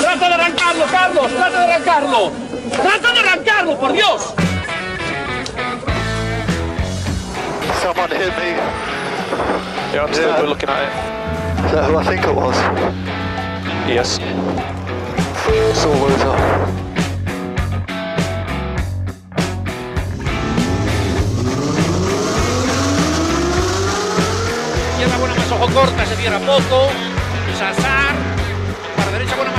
¡Trata de arrancarlo, Carlos! ¡Trata de arrancarlo! ¡Trata de arrancarlo, por Dios! Someone hit me. Yeah, I'm still Yeah. looking at Is that who I think it was? it. Yes. Saw loser. Izquierda buena más ojo corta, se cierra poco.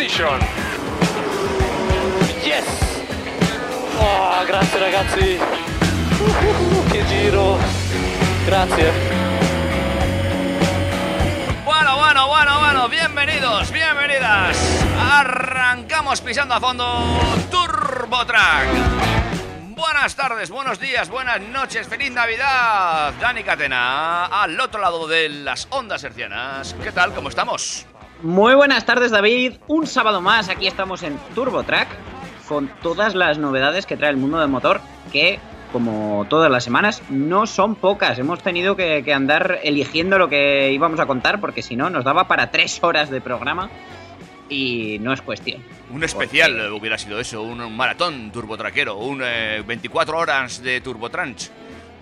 Position. Yes! Oh, grazie ragazzi! Uh, che giro! Grazie! Bueno, bueno, bueno, bueno, bienvenidos, bienvenidas. Arrancamos pisando a fondo TurboTrack. Buenas tardes, buenos días, buenas noches, feliz Navidad. Dani Catena, al otro lado de las ondas hercianas. ¿Qué tal? ¿Cómo estamos? Muy buenas tardes, David. Un sábado más, aquí estamos en TurboTrack con todas las novedades que trae el mundo del motor, que, como todas las semanas, no son pocas. Hemos tenido que, que andar eligiendo lo que íbamos a contar, porque si no, nos daba para tres horas de programa y no es cuestión. Un especial hubiera sido eso, un, un maratón turbotraquero, un eh, 24 horas de turbotranch.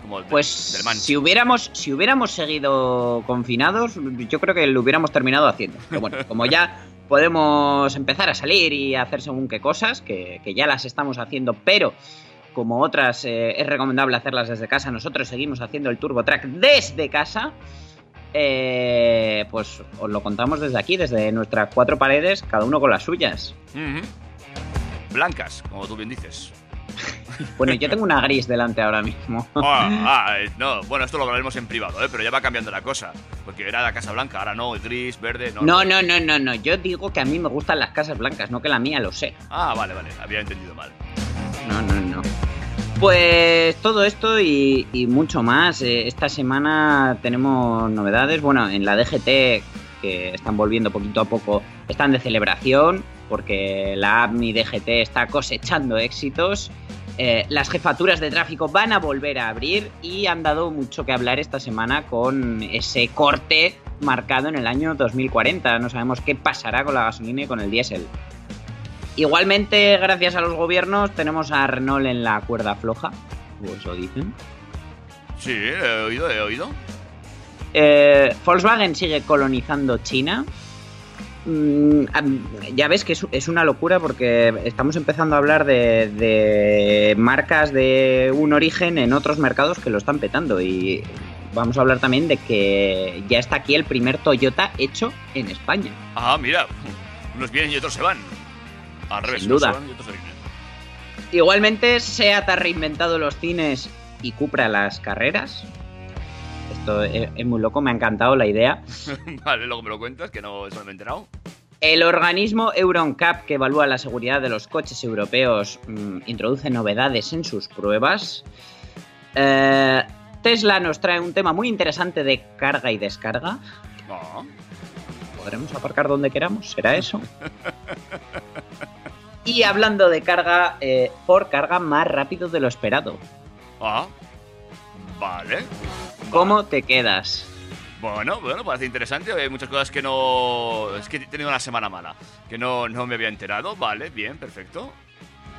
Como el de- Pues del si hubiéramos, si hubiéramos seguido confinados, yo creo que lo hubiéramos terminado haciendo. Pero bueno, como ya podemos empezar a salir y a hacer según qué cosas, que, que ya las estamos haciendo, pero como otras eh, es recomendable hacerlas desde casa, nosotros seguimos haciendo el Turbo Track desde casa. eh, pues os lo contamos desde aquí, desde nuestras cuatro paredes, cada uno con las suyas. Blancas, como tú bien dices. Bueno, yo tengo una gris delante ahora mismo. Ah, ah, eh, no, bueno, esto lo hablaremos en privado, ¿eh? pero ya va cambiando la cosa. Porque era la Casa Blanca, ahora no, gris, verde, no. No, no, no, no, no. Yo digo que a mí me gustan las casas blancas, no que la mía lo sé. Ah, vale, vale, había entendido mal. No, no, no. Pues todo esto y, y mucho más. Eh, Esta semana tenemos novedades. Bueno, en la DGT, que están volviendo poquito a poco, están de celebración, porque la app Mi DGT está cosechando éxitos. Eh, las jefaturas de tráfico van a volver a abrir y han dado mucho que hablar esta semana con ese corte marcado en el año 2040. No sabemos qué pasará con la gasolina y con el diésel. Igualmente, gracias a los gobiernos, tenemos a Renault en la cuerda floja, o eso dicen. Sí, he oído, he oído. Eh, Volkswagen sigue colonizando China. Mm, ya ves que es, una locura porque estamos empezando a hablar de, de marcas de un origen en otros mercados que lo están petando y vamos a hablar también de que ya está aquí el primer Toyota hecho en España. Ah, mira, unos vienen y otros se van. Al revés, Sin duda. se van y otros se vienen. Igualmente, SEAT ha reinventado los cines y Cupra las carreras. Esto es, es muy loco, me ha encantado la idea. vale, luego me lo cuentas, que no eso no me he enterado. El organismo EuronCap, que evalúa la seguridad de los coches europeos, mm, introduce novedades en sus pruebas. Eh, Tesla nos trae un tema muy interesante de carga y descarga. Ah, ¿Podremos aparcar donde queramos? ¿Será eso? Y hablando de carga, eh, Ford carga más rápido de lo esperado. ah, vale. ¿Cómo te quedas? Bueno, bueno, parece interesante. Hay muchas cosas que no. Es que he tenido una semana mala. Que no, no me había enterado. Vale, bien, perfecto.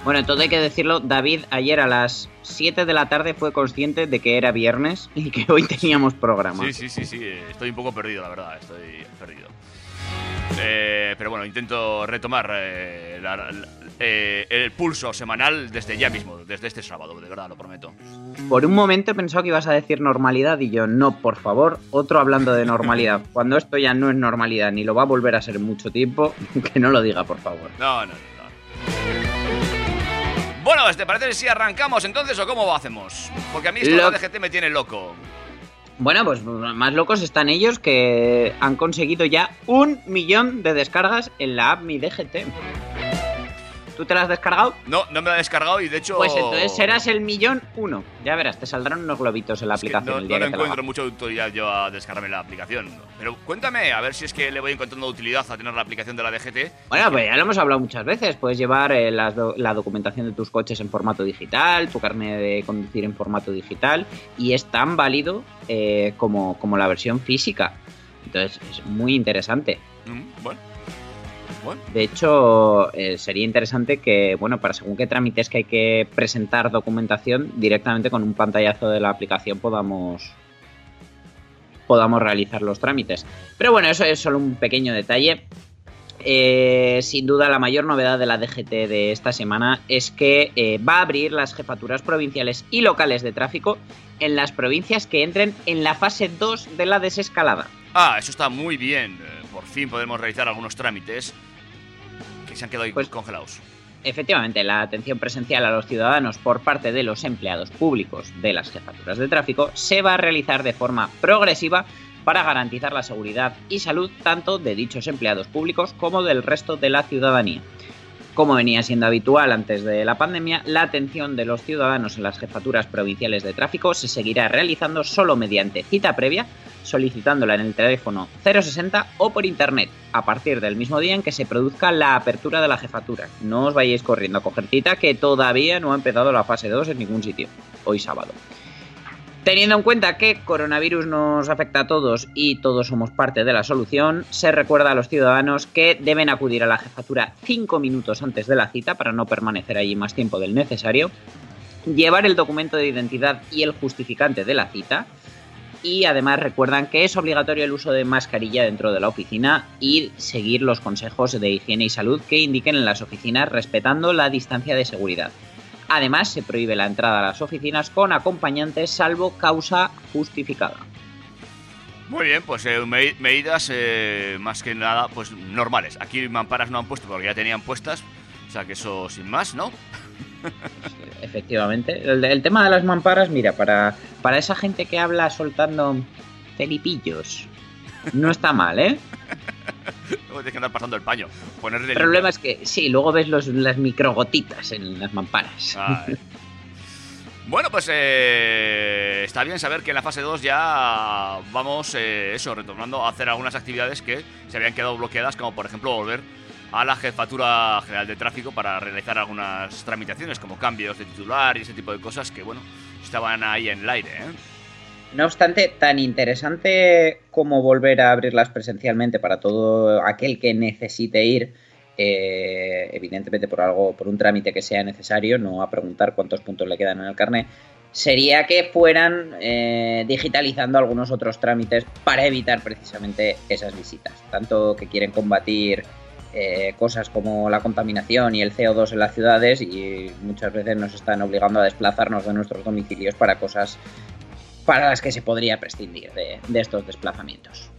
Bueno, todo hay que decirlo, David ayer a las 7 de la tarde fue consciente de que era viernes y que hoy teníamos programa. Sí, sí, sí, sí. Estoy un poco perdido, la verdad. Estoy perdido. Eh, pero bueno, intento retomar eh, la- la- eh, el pulso semanal desde ya mismo, desde este sábado, de verdad, lo prometo. Por un momento he pensado que ibas a decir normalidad y yo, no, por favor, otro hablando de normalidad. Cuando esto ya no es normalidad ni lo va a volver a ser mucho tiempo, que no lo diga, por favor. No, no, no. no. Bueno, ¿te parece si arrancamos entonces o cómo lo hacemos? Porque a mí esto de Lo- la DGT me tiene loco. Bueno, pues más locos están ellos que han conseguido ya un millón de descargas en la app Mi DGT. ¿Tú te la has descargado? No, no me la he descargado y de hecho. Pues entonces serás el millón uno. Ya verás, te saldrán unos globitos en la Es aplicación. no el día no que te la encuentro mucha utilidad yo a descargarme la aplicación. Pero cuéntame, a ver si es que le voy encontrando utilidad a tener la aplicación de la DGT. Bueno, pues ya lo hemos hablado muchas veces. Puedes llevar eh, do- la documentación de tus coches en formato digital, tu carnet de conducir en formato digital, y es tan válido eh, como, como la versión física. Entonces es muy interesante. Mm, bueno. Bueno, De hecho, eh, sería interesante que, bueno, para según qué trámites que hay que presentar documentación, directamente con un pantallazo de la aplicación podamos podamos realizar los trámites. Pero bueno, eso es solo un pequeño detalle. Eh, sin duda, la mayor novedad de la DGT de esta semana es que eh, va a abrir las jefaturas provinciales y locales de tráfico en las provincias que entren en la fase 2 de la desescalada. Ah, eso está muy bien. Por fin podemos realizar algunos trámites que se han quedado ahí Pues- congelados. Efectivamente, la atención presencial a los ciudadanos por parte de los empleados públicos de las jefaturas de tráfico se va a realizar de forma progresiva para garantizar la seguridad y salud tanto de dichos empleados públicos como del resto de la ciudadanía. Como venía siendo habitual antes de la pandemia, la atención de los ciudadanos en las jefaturas provinciales de tráfico se seguirá realizando solo mediante cita previa, solicitándola en el teléfono 060 o por internet, a partir del mismo día en que se produzca la apertura de la jefatura. No os vayáis corriendo a coger cita, que todavía no ha empezado la fase 2 en ningún sitio, hoy sábado. Teniendo en cuenta que coronavirus nos afecta a todos y todos somos parte de la solución, se recuerda a los ciudadanos que deben acudir a la jefatura 5 minutos antes de la cita para no permanecer allí más tiempo del necesario, llevar el documento de identidad y el justificante de la cita, y además recuerdan que es obligatorio el uso de mascarilla dentro de la oficina y seguir los consejos de higiene y salud que indiquen en las oficinas respetando la distancia de seguridad. Además, se prohíbe la entrada a las oficinas con acompañantes salvo causa justificada. Muy bien, pues eh, me- medidas eh, más que nada pues normales. Aquí mamparas no han puesto porque ya tenían puestas. O sea que eso sin más, ¿no? Efectivamente. El, el tema de las mamparas, mira, para, para esa gente que habla soltando felipillos, no está mal, ¿eh? Luego tienes que andar pasando el paño. Ponerle El problema es que, sí, luego ves los, las microgotitas en las mamparas. Bueno, pues eh, está bien saber que en la fase 2 ya vamos, eh, eso, retornando a hacer algunas actividades que se habían quedado bloqueadas, como por ejemplo volver a la Jefatura General de Tráfico para realizar algunas tramitaciones, como cambios de titular y ese tipo de cosas que, bueno, estaban ahí en el aire, ¿eh? No obstante, tan interesante como volver a abrirlas presencialmente para todo aquel que necesite ir, eh, evidentemente por algo, por un trámite que sea necesario, no a preguntar cuántos puntos le quedan en el carnet, sería que fueran eh, digitalizando algunos otros trámites para evitar precisamente esas visitas. Tanto que quieren combatir eh, cosas como la contaminación y el CO2 en las ciudades y muchas veces nos están obligando a desplazarnos de nuestros domicilios para cosas para las que se podría prescindir de, de estos desplazamientos.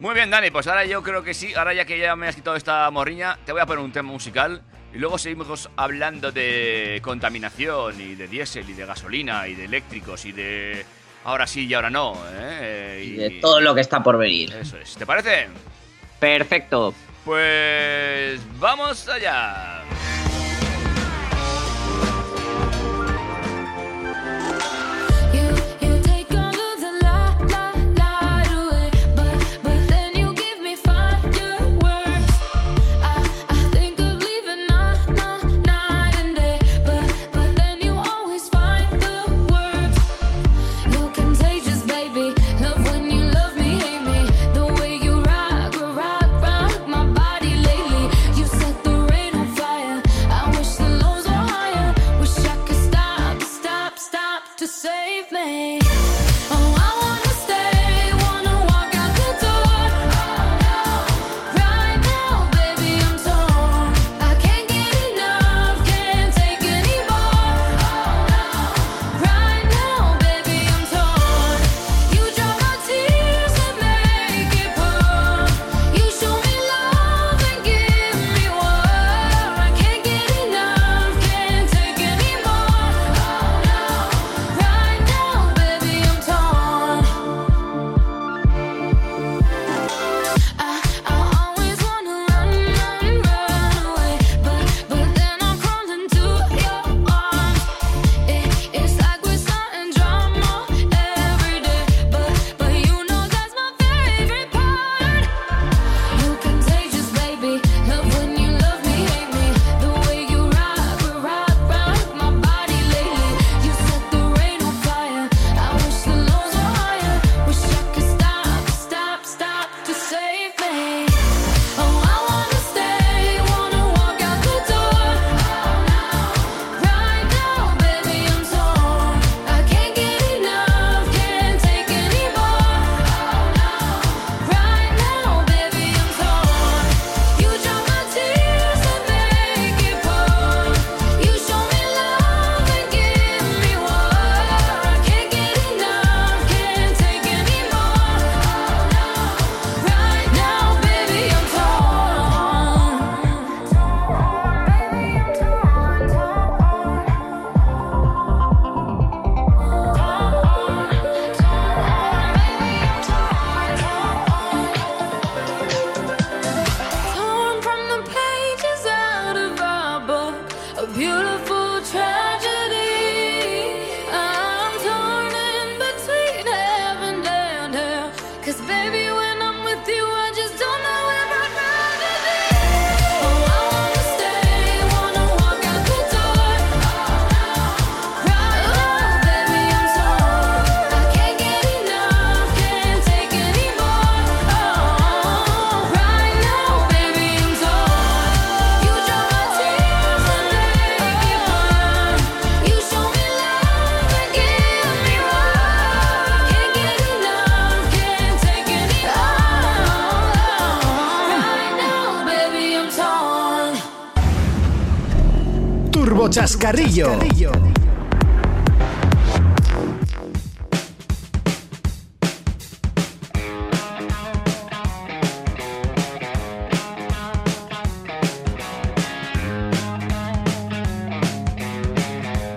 Muy bien, Dani, pues ahora yo creo que sí. Ahora ya que ya me has quitado esta morriña, te voy a poner un tema musical. Y luego seguimos hablando de contaminación y de diésel y de gasolina y de eléctricos y de ahora sí y ahora no. ¿eh? Y de todo lo que está por venir. Eso es. ¿Te parece? Perfecto. Pues vamos allá.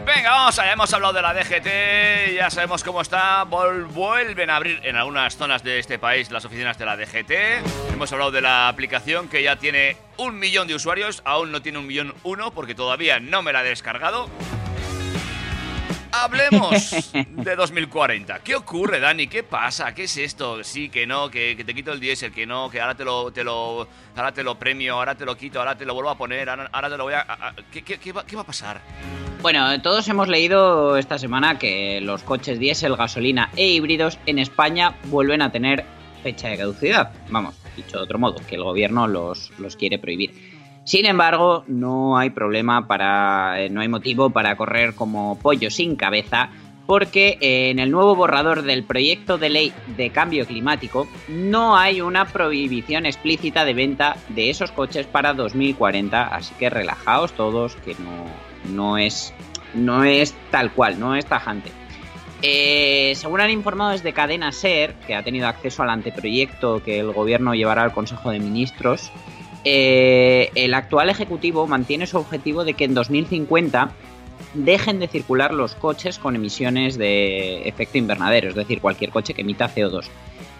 Venga, vamos allá. Hemos hablado de la DGT, ya sabemos cómo está. Vuelven a abrir en algunas zonas de este país las oficinas de la DGT. Hemos hablado de la aplicación que ya tiene un millón de usuarios. Aún no tiene un millón uno porque todavía no me la he descargado. Hablemos de 2040. ¿Qué ocurre, Dani? ¿Qué pasa? ¿Qué es esto? Sí, que no, que, que te quito el diésel, que no, que ahora te lo, te lo, ahora te lo premio, ahora te lo quito, ahora te lo vuelvo a poner, ahora, ahora te lo voy a... a- a- ¿qué, qué- qué va, qué va a pasar? Bueno, todos hemos leído esta semana que los coches diésel, gasolina e híbridos en España vuelven a tener fecha de caducidad. Vamos, dicho de otro modo, que el gobierno los, los quiere prohibir. Sin embargo, no hay problema para. eh, no hay motivo para correr como pollo sin cabeza. Porque eh, en el nuevo borrador del proyecto de ley de cambio climático no hay una prohibición explícita de venta de esos coches para 2040. Así que relajaos todos, que no, no es. No es tal cual, no es tajante. Eh, según han informado desde Cadena Ser, que ha tenido acceso al anteproyecto que el gobierno llevará al Consejo de Ministros, eh, el actual ejecutivo mantiene su objetivo de que en 2050 dejen de circular los coches con emisiones de efecto invernadero, es decir, cualquier coche que emita CO2.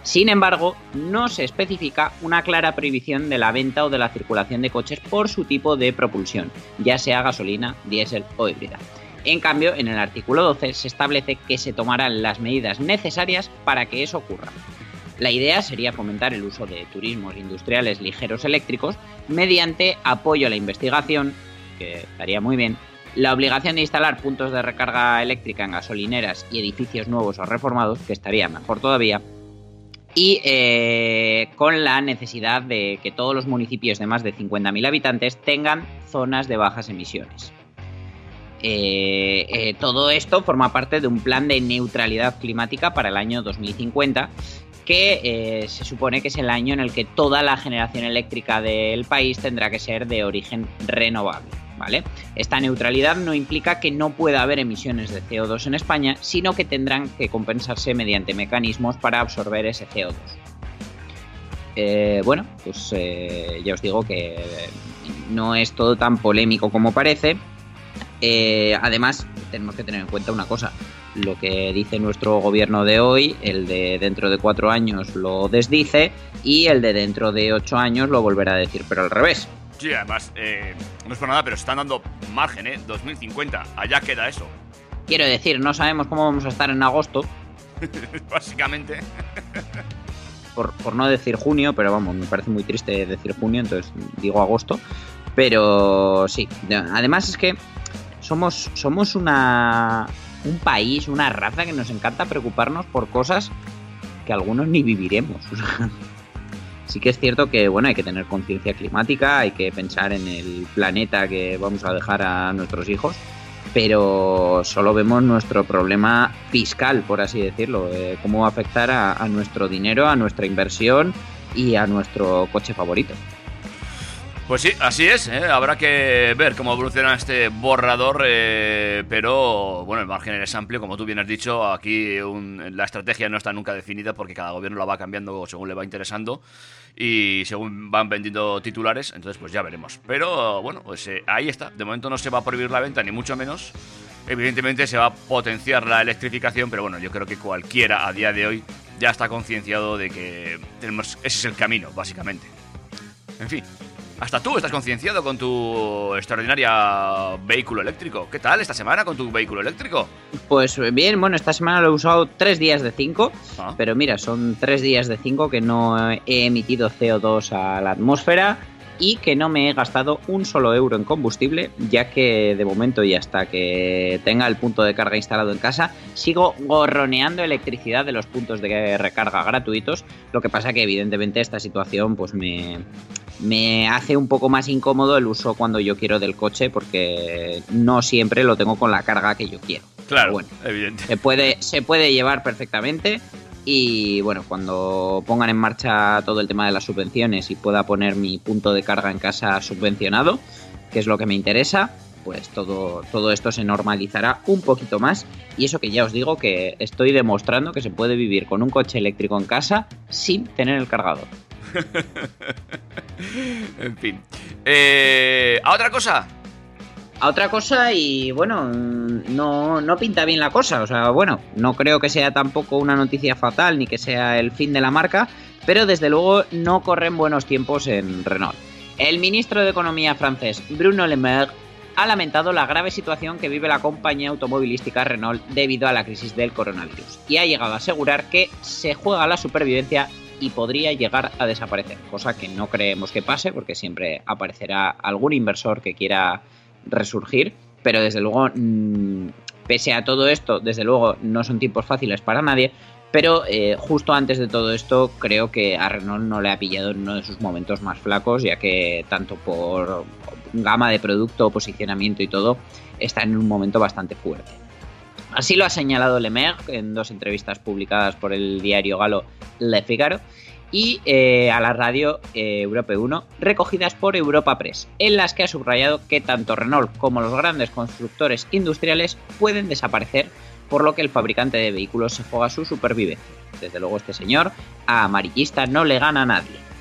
Sin embargo, no se especifica una clara prohibición de la venta o de la circulación de coches por su tipo de propulsión, ya sea gasolina, diésel o híbrida. En cambio, en el artículo 12 se establece que se tomarán las medidas necesarias para que eso ocurra. La idea sería fomentar el uso de turismos industriales ligeros eléctricos mediante apoyo a la investigación, que estaría muy bien, la obligación de instalar puntos de recarga eléctrica en gasolineras y edificios nuevos o reformados, que estaría mejor todavía, y eh, con la necesidad de que todos los municipios de más de 50.000 habitantes tengan zonas de bajas emisiones. Eh, eh, todo esto forma parte de un plan de neutralidad climática para el año 2050 que eh, se supone que es el año en el que toda la generación eléctrica del país tendrá que ser de origen renovable. Esta neutralidad no implica que no pueda haber emisiones de CO2 en España, sino que tendrán que compensarse mediante mecanismos para absorber ese CO2. Eh, bueno, pues ya os digo que no es todo tan polémico como parece. Eh, además, tenemos que tener en cuenta una cosa. Lo que dice nuestro gobierno de hoy, el de dentro de cuatro años lo desdice y el de dentro de ocho años lo volverá a decir, pero al revés. Sí, además, eh, no es por nada, pero están dando margen, ¿eh? 2050, allá queda eso. Quiero decir, no sabemos cómo vamos a estar en agosto, Básicamente. por, por no decir junio, pero vamos, me parece muy triste decir junio, entonces digo agosto. Pero sí, además es que somos, somos una, un país, una raza que nos encanta preocuparnos por cosas que algunos ni viviremos. sí que es cierto que bueno, hay que tener conciencia climática, hay que pensar en el planeta que vamos a dejar a nuestros hijos, pero solo vemos nuestro problema fiscal, por así decirlo, cómo va a afectar a nuestro dinero, a nuestra inversión y a nuestro coche favorito. Pues sí, así es, ¿eh? habrá que ver cómo evoluciona este borrador, eh, pero bueno, el margen es amplio, como tú bien has dicho, aquí un- la estrategia no está nunca definida porque cada gobierno la va cambiando según le va interesando y según van vendiendo titulares, entonces pues ya veremos. Pero bueno, pues eh, ahí está, de momento no se va a prohibir la venta, ni mucho menos. Evidentemente se va a potenciar la electrificación, pero bueno, yo creo que cualquiera a día de hoy ya está concienciado de que tenemos, ese es el camino, básicamente. En fin, hasta tú estás concienciado con tu extraordinaria vehículo eléctrico. ¿Qué tal esta semana con tu vehículo eléctrico? Pues bien, bueno, esta semana lo he usado tres días de cinco, Ah. pero mira, son tres días de cinco que no he emitido CO2 a la atmósfera y que no me he gastado un solo euro en combustible, ya que de momento y hasta que tenga el punto de carga instalado en casa, sigo gorroneando electricidad de los puntos de recarga gratuitos. Lo que pasa que evidentemente esta situación pues me, me hace un poco más incómodo el uso cuando yo quiero del coche porque no siempre lo tengo con la carga que yo quiero. Claro, Bueno. evidente. Se puede, se puede llevar perfectamente y bueno, cuando pongan en marcha todo el tema de las subvenciones y pueda poner mi punto de carga en casa subvencionado, que es lo que me interesa, pues todo, todo esto se normalizará un poquito más. Y eso que ya os digo que estoy demostrando que se puede vivir con un coche eléctrico en casa sin tener el cargador. en fin. Eh, ¿A otra cosa? A otra cosa y bueno, no, no pinta bien la cosa. O sea, bueno, no creo que sea tampoco una noticia fatal ni que sea el fin de la marca, pero desde luego no corren buenos tiempos en Renault. El ministro de Economía francés, Bruno Le Maire, ha lamentado la grave situación que vive la compañía automovilística Renault debido a la crisis del coronavirus y ha llegado a asegurar que se juega la supervivencia y podría llegar a desaparecer, cosa que no creemos que pase porque siempre aparecerá algún inversor que quiera resurgir, pero desde luego, mm, pese a todo esto, desde luego no son tiempos fáciles para nadie, pero eh, justo antes de todo esto creo que a Renault no le ha pillado en uno de sus momentos más flacos, ya que tanto por gama de producto, posicionamiento y todo, está en un momento bastante fuerte. Así lo ha señalado Le Maire en dos entrevistas publicadas por el diario galo Le Figaro y eh, a la radio eh, Europe 1, recogidas por Europa Press, en las que ha subrayado que tanto Renault como los grandes constructores industriales pueden desaparecer, por lo que el fabricante de vehículos se juega su supervivencia. Desde luego este señor a amarillista no le gana a nadie.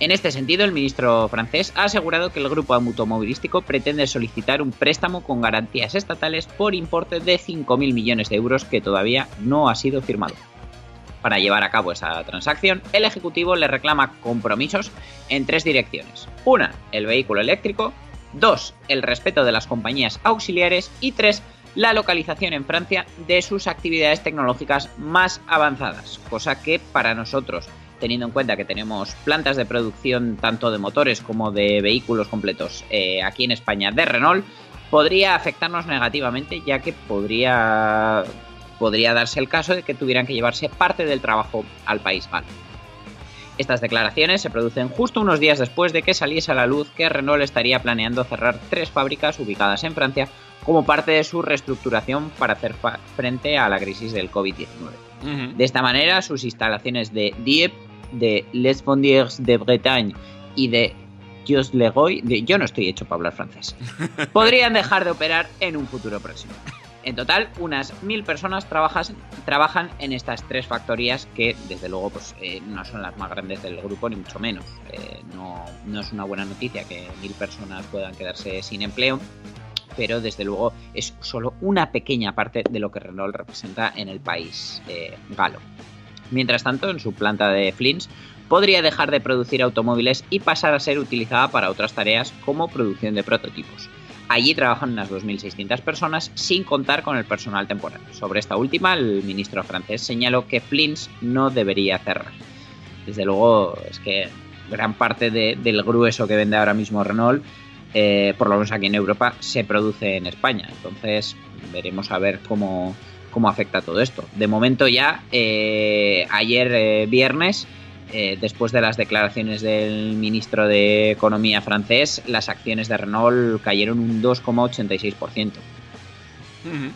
En este sentido, el ministro francés ha asegurado que el grupo automovilístico pretende solicitar un préstamo con garantías estatales por importe de 5.000 millones de euros que todavía no ha sido firmado. Para llevar a cabo esa transacción, el Ejecutivo le reclama compromisos en tres direcciones. Una, el vehículo eléctrico. Dos, el respeto de las compañías auxiliares. Y tres, la localización en Francia de sus actividades tecnológicas más avanzadas. Cosa que para nosotros, teniendo en cuenta que tenemos plantas de producción tanto de motores como de vehículos completos eh, aquí en España de Renault, podría afectarnos negativamente ya que podría podría darse el caso de que tuvieran que llevarse parte del trabajo al país galo. Estas declaraciones se producen justo unos días después de que saliese a la luz que Renault estaría planeando cerrar tres fábricas ubicadas en Francia como parte de su reestructuración para hacer frente a la crisis del COVID-19. Uh -huh. De esta manera, sus instalaciones de Dieppe, de Les Fondiers de Bretagne y de Dios Legoy, de, yo no estoy hecho para hablar francés, podrían dejar de operar en un futuro próximo. En total, unas mil personas trabajas, trabajan en estas tres factorías que, desde luego, pues, eh, no son las más grandes del grupo, ni mucho menos. Eh, no, no, es una buena noticia que mil personas puedan quedarse sin empleo, pero desde luego es solo una pequeña parte de lo que Renault representa en el país eh, galo. Mientras tanto, en su planta de Flins podría dejar de producir automóviles y pasar a ser utilizada para otras tareas como producción de prototipos. Allí trabajan unas 2.600 personas sin contar con el personal temporal. Sobre esta última, el ministro francés señaló que Flins no debería cerrar. Desde luego, es que gran parte de, del grueso que vende ahora mismo Renault, eh, por lo menos aquí en Europa, se produce en España. Entonces, veremos a ver cómo, cómo afecta todo esto. De momento ya, eh, ayer eh, viernes, eh, después de las declaraciones del ministro de Economía francés, las acciones de Renault cayeron un 2,86%. Uh -huh.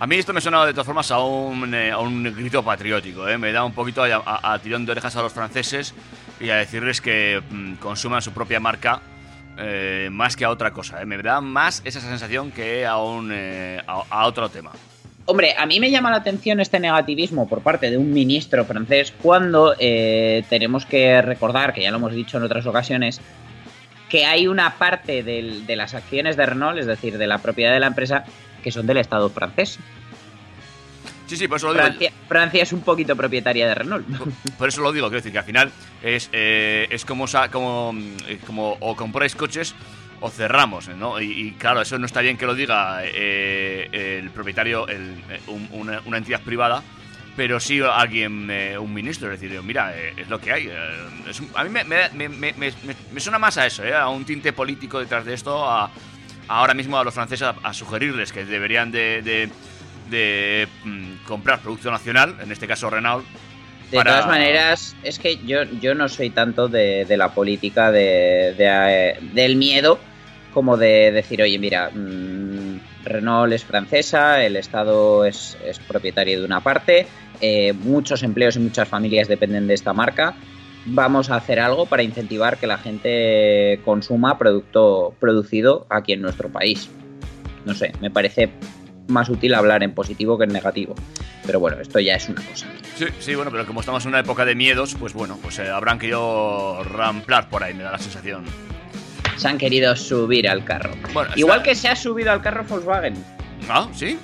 A mí esto me suena de todas formas a un, eh, a un grito patriótico, me da un poquito a, a, tirón de orejas a los franceses y a decirles que mm, consuman su propia marca más que a otra cosa. Me da más esa sensación que a, un, a otro tema. Hombre, a mí me llama la atención este negativismo por parte de un ministro francés cuando eh, tenemos que recordar, que ya lo hemos dicho en otras ocasiones, que hay una parte del, de las acciones de Renault, es decir, de la propiedad de la empresa, que son del Estado francés. Sí, sí, por eso lo digo. Francia, Francia es un poquito propietaria de Renault. Por, por, eso lo digo, quiero decir que al final es, eh, es como, como, como o compráis coches o cerramos, ¿no? Y, y, claro, eso no está bien que lo diga eh, el propietario, el, un, una, una, entidad privada, pero sí alguien, eh, un ministro, es decir, mira, eh, es lo que hay. Es a mí me, me, me, me, suena más a eso, a un tinte político detrás de esto, a, a ahora mismo a los franceses a, a sugerirles que deberían de, de, de mm, comprar producto nacional, en este caso Renault, de para... todas maneras, es que yo, yo no soy tanto de, de la política de, de, eh, del miedo como de decir, oye, mira, mmm, Renault es francesa, el Estado es, es propietario de una parte, eh, muchos empleos y muchas familias dependen de esta marca. vamos a hacer algo para incentivar que la gente consuma producto producido aquí en nuestro país. No sé, me parece más útil hablar en positivo que en negativo. Pero bueno, esto ya es una cosa. Sí, sí, bueno, pero como estamos en una época de miedos, pues bueno, pues eh, habrán querido ramplar por ahí, me da la sensación. Se han querido subir al carro. Bueno, Igual está- que se ha subido al carro Volkswagen. Ah, sí.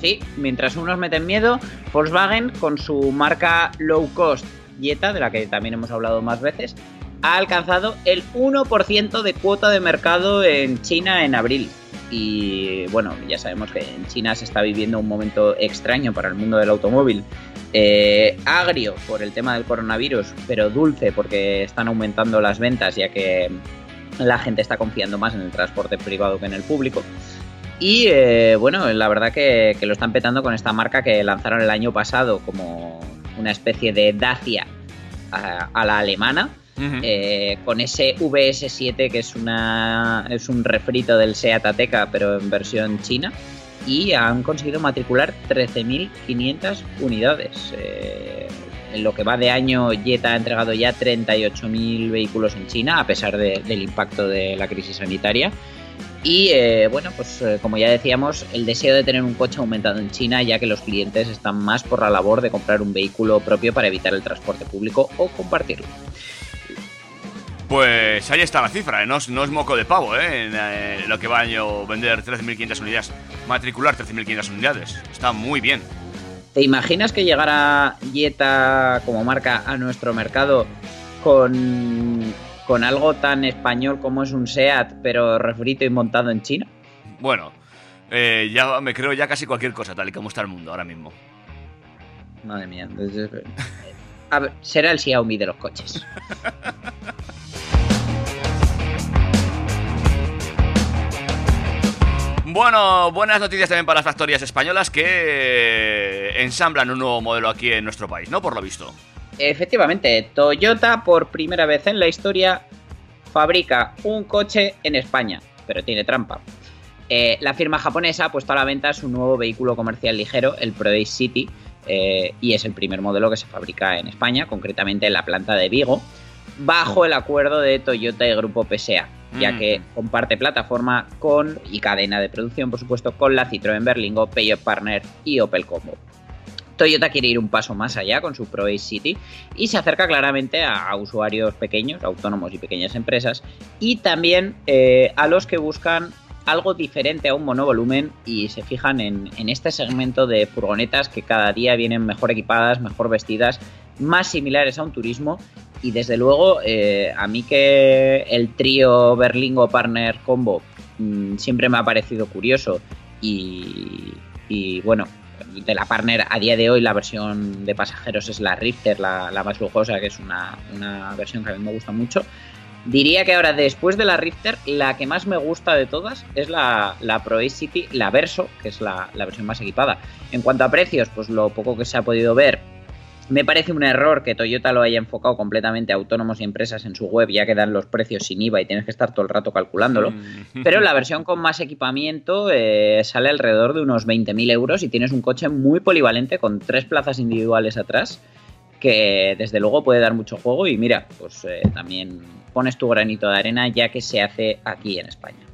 Sí, mientras unos meten miedo, Volkswagen con su marca low cost Jetta, de la que también hemos hablado más veces, ha alcanzado el 1% de cuota de mercado en China en abril. Y bueno, ya sabemos que en China se está viviendo un momento extraño para el mundo del automóvil. Eh, agrio por el tema del coronavirus, pero dulce porque están aumentando las ventas ya que la gente está confiando más en el transporte privado que en el público. Y eh, bueno, la verdad que, que lo están petando con esta marca que lanzaron el año pasado como una especie de Dacia a, a la alemana. Eh, con ese VS7 que es una es un refrito del Seat Ateca pero en versión china y han conseguido matricular 13.500 unidades. Eh, en lo que va de año, Jetta ha entregado ya 38.000 vehículos en China, a pesar de- del impacto de la crisis sanitaria. Y eh, bueno, pues eh, como ya decíamos, el deseo de tener un coche ha aumentado en China, ya que los clientes están más por la labor de comprar un vehículo propio para evitar el transporte público o compartirlo. Pues ahí está la cifra, ¿eh? no, es, moco de pavo, ¿eh? En lo que va año vender 13.500 unidades, matricular 13.500 unidades. Está muy bien. ¿Te imaginas que llegara Jetta como marca a nuestro mercado con, con algo tan español como es un SEAT, pero refrito y montado en China? Bueno, eh, ya me creo ya casi cualquier cosa, tal y como está el mundo ahora mismo. Madre mía. entonces, eh, a ver, será el Xiaomi de los coches. Bueno, buenas noticias también para las factorías españolas que eh, ensamblan un nuevo modelo aquí en nuestro país, ¿no? Por lo visto. Efectivamente, Toyota por primera vez en la historia fabrica un coche en España, pero tiene trampa. Eh, la firma japonesa ha puesto a la venta su nuevo vehículo comercial ligero, el ProAce City, eh, y es el primer modelo que se fabrica en España, concretamente en la planta de Vigo, bajo el acuerdo de Toyota y Grupo PSA, ya Mm. que comparte plataforma con y cadena de producción, por supuesto, con la Citroën Berlingo, Peugeot Partner y Opel Combo. Toyota quiere ir un paso más allá con su ProAce City y se acerca claramente a, a usuarios pequeños, autónomos y pequeñas empresas, y también eh, a los que buscan algo diferente a un monovolumen y se fijan en, en este segmento de furgonetas que cada día vienen mejor equipadas, mejor vestidas, más similares a un turismo. Y desde luego, eh, a mí que el trío Berlingo Partner Combo mm, siempre me ha parecido curioso y, y bueno, de la Partner a día de hoy la versión de pasajeros es la Rifter, la, más lujosa, que es una, una versión que a mí me gusta mucho. Diría que ahora, después de la Rifter, la que más me gusta de todas es la, la Pro City, la Verso, que es la, la versión más equipada. En cuanto a precios, pues lo poco que se ha podido ver, me parece un error que Toyota lo haya enfocado completamente a autónomos y empresas en su web, ya que dan los precios sin IVA y tienes que estar todo el rato calculándolo. Mm. Pero la versión con más equipamiento eh, sale alrededor de unos 20.000 euros y tienes un coche muy polivalente con tres plazas individuales atrás que desde luego puede dar mucho juego y mira, pues eh, también pones tu granito de arena ya que se hace aquí en España.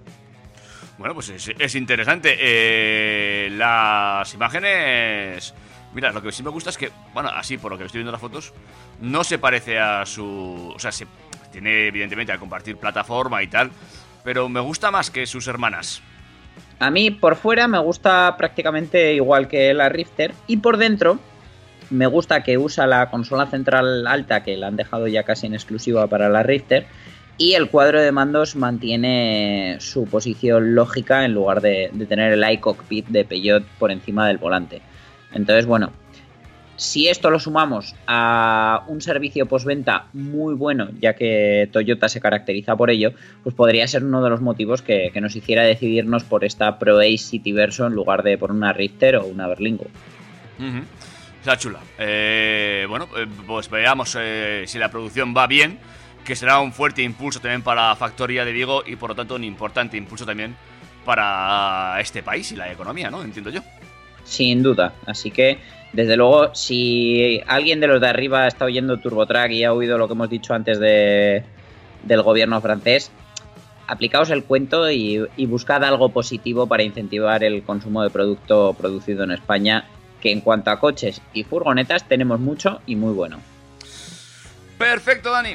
Bueno, pues es, es interesante. Eh, las imágenes. Mira, lo que sí me gusta es que, bueno, así por lo que estoy viendo las fotos, no se parece a su. O sea, se tiene evidentemente a compartir plataforma y tal, pero me gusta más que sus hermanas. A mí por fuera me gusta prácticamente igual que la Rifter y por dentro me gusta que usa la consola central alta que la han dejado ya casi en exclusiva para la Rifter y el cuadro de mandos mantiene su posición lógica en lugar de, de tener el iCockpit de Peugeot por encima del volante. Entonces, bueno, si esto lo sumamos a un servicio postventa muy bueno, ya que Toyota se caracteriza por ello, pues podría ser uno de los motivos que, nos hiciera decidirnos por esta Pro Ace City Verso en lugar de por una Rifter o una Berlingo. Ujú. Está chula. Eh, bueno, eh, pues veamos eh, si la producción va bien, que será un fuerte impulso también para la factoría de Vigo y por lo tanto un importante impulso también para este país y la economía, ¿no? Entiendo yo. Sin duda. Así que Desde luego, si alguien de los de arriba está oyendo TurboTrack y ha oído lo que hemos dicho antes de, del gobierno francés, aplicaos el cuento y, y buscad algo positivo para incentivar el consumo de producto producido en España, que en cuanto a coches y furgonetas tenemos mucho y muy bueno. Perfecto, Dani.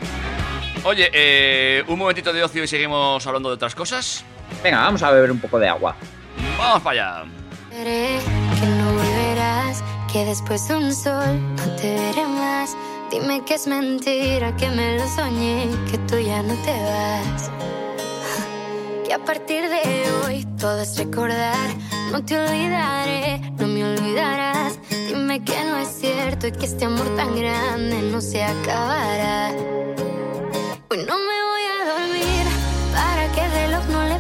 Oye, eh, un momentito de ocio y seguimos hablando de otras cosas. Venga, vamos a beber un poco de agua. Vamos para allá. Que después de un sol no te veré más. Dime que es mentira, que me lo soñé, que tú ya no te vas. Que a partir de hoy todo es recordar, no te olvidaré, no me olvidarás. Dime que no es cierto y que este amor tan grande no se acabará. Hoy no me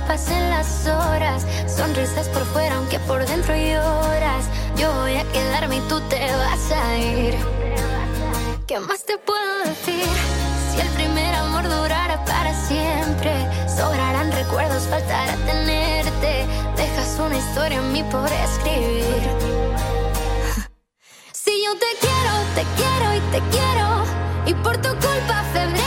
pasen las horas. Sonrisas por fuera, aunque por dentro lloras. Yo voy a quedarme y tú te vas a ir. ¿Qué más te puedo decir? Si el primer amor durara para siempre, sobrarán recuerdos, faltará tenerte. Dejas una historia en mí por escribir. Si yo te quiero, te quiero y te quiero. Y por tu culpa febrero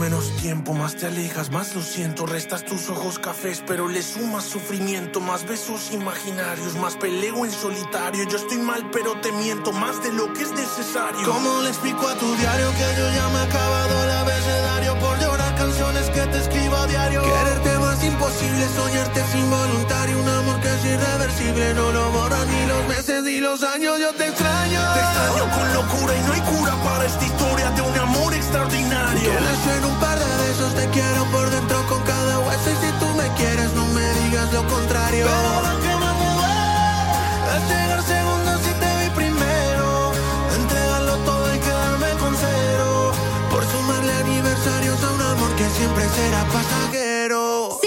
menos tiempo, más te alejas, más lo siento. Restas tus ojos cafés, pero le sumas sufrimiento. Más besos imaginarios, más peleo en solitario. Yo estoy mal, pero te miento más de lo que es necesario. ¿Cómo le explico a tu diario que yo ya me he acabado el abecedario por llorar canciones que te escribo a diario? Quererte imposible, soñarte es involuntario. Un amor que es irreversible, no lo borran ni los meses ni los años. Yo te extraño. Te extraño con locura y no hay cura para esta historia de un amor extraordinario. Quieres en un par de besos, te quiero por dentro con cada hueso. Y si tú me quieres, no me digas lo contrario. Pero lo que más me duele es llegar segundo si te vi primero. Entregarlo todo y quedarme con cero. Por sumarle aniversarios a un amor que siempre será pasajero.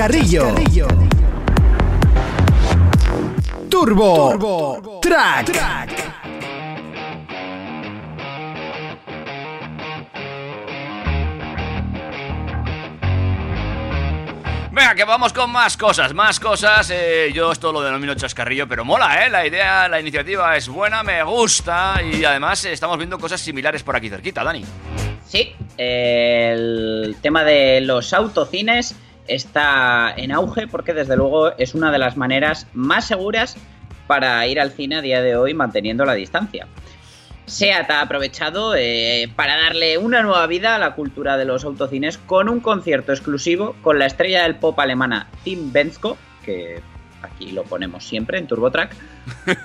Turbo Chascarrillo. Turbo, Track. Venga, que vamos con más cosas, más cosas. eh, yo esto lo denomino chascarrillo, pero mola, ¿eh? La idea, la iniciativa es buena, me gusta y además eh, estamos viendo cosas similares por aquí cerquita, Dani. Sí, el tema de los autocines está en auge porque desde luego es una de las maneras más seguras para ir al cine a día de hoy manteniendo la distancia. SEAT ha aprovechado eh, para darle una nueva vida a la cultura de los autocines con un concierto exclusivo con la estrella del pop alemana Tim Bensko, que aquí lo ponemos siempre en TurboTrack,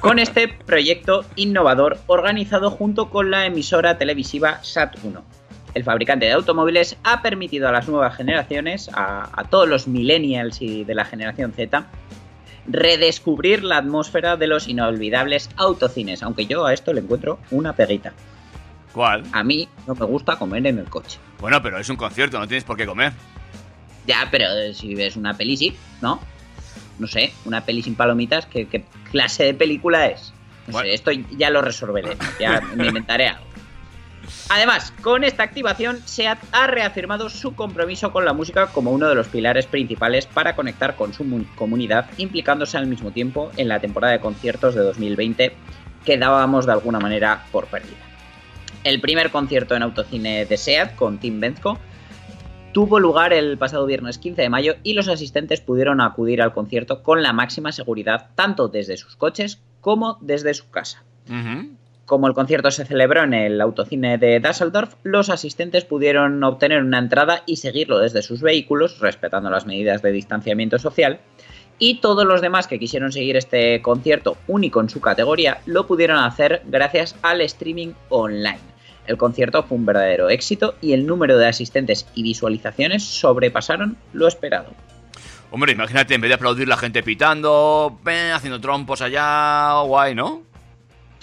con este proyecto innovador organizado junto con la emisora televisiva Sat1. El fabricante de automóviles ha permitido a las nuevas generaciones, a, a todos los millennials y de la generación Z, redescubrir la atmósfera de los inolvidables autocines, aunque yo a esto le encuentro una peguita. ¿Cuál? A mí no me gusta comer en el coche. Bueno, pero es un concierto, no tienes por qué comer. Ya, pero eh, si ves una peli, sí, ¿no? No sé, una peli sin palomitas, ¿qué, qué clase de película es? No Bueno. sé, esto ya lo resolveré, ya me inventaré algo. Además, con esta activación, SEAT ha reafirmado su compromiso con la música como uno de los pilares principales para conectar con su mu- comunidad, implicándose al mismo tiempo en la temporada de conciertos de 2020 que dábamos de alguna manera por perdida. El primer concierto en autocine de SEAT con Tim Bensko tuvo lugar el pasado viernes 15 de mayo y los asistentes pudieron acudir al concierto con la máxima seguridad tanto desde sus coches como desde su casa. Como el concierto se celebró en el autocine de Düsseldorf, los asistentes pudieron obtener una entrada y seguirlo desde sus vehículos, respetando las medidas de distanciamiento social. Y todos los demás que quisieron seguir este concierto único en su categoría lo pudieron hacer gracias al streaming online. El concierto fue un verdadero éxito y el número de asistentes y visualizaciones sobrepasaron lo esperado. Hombre, imagínate, en vez de aplaudir la gente pitando, haciendo trompos allá, guay, ¿no?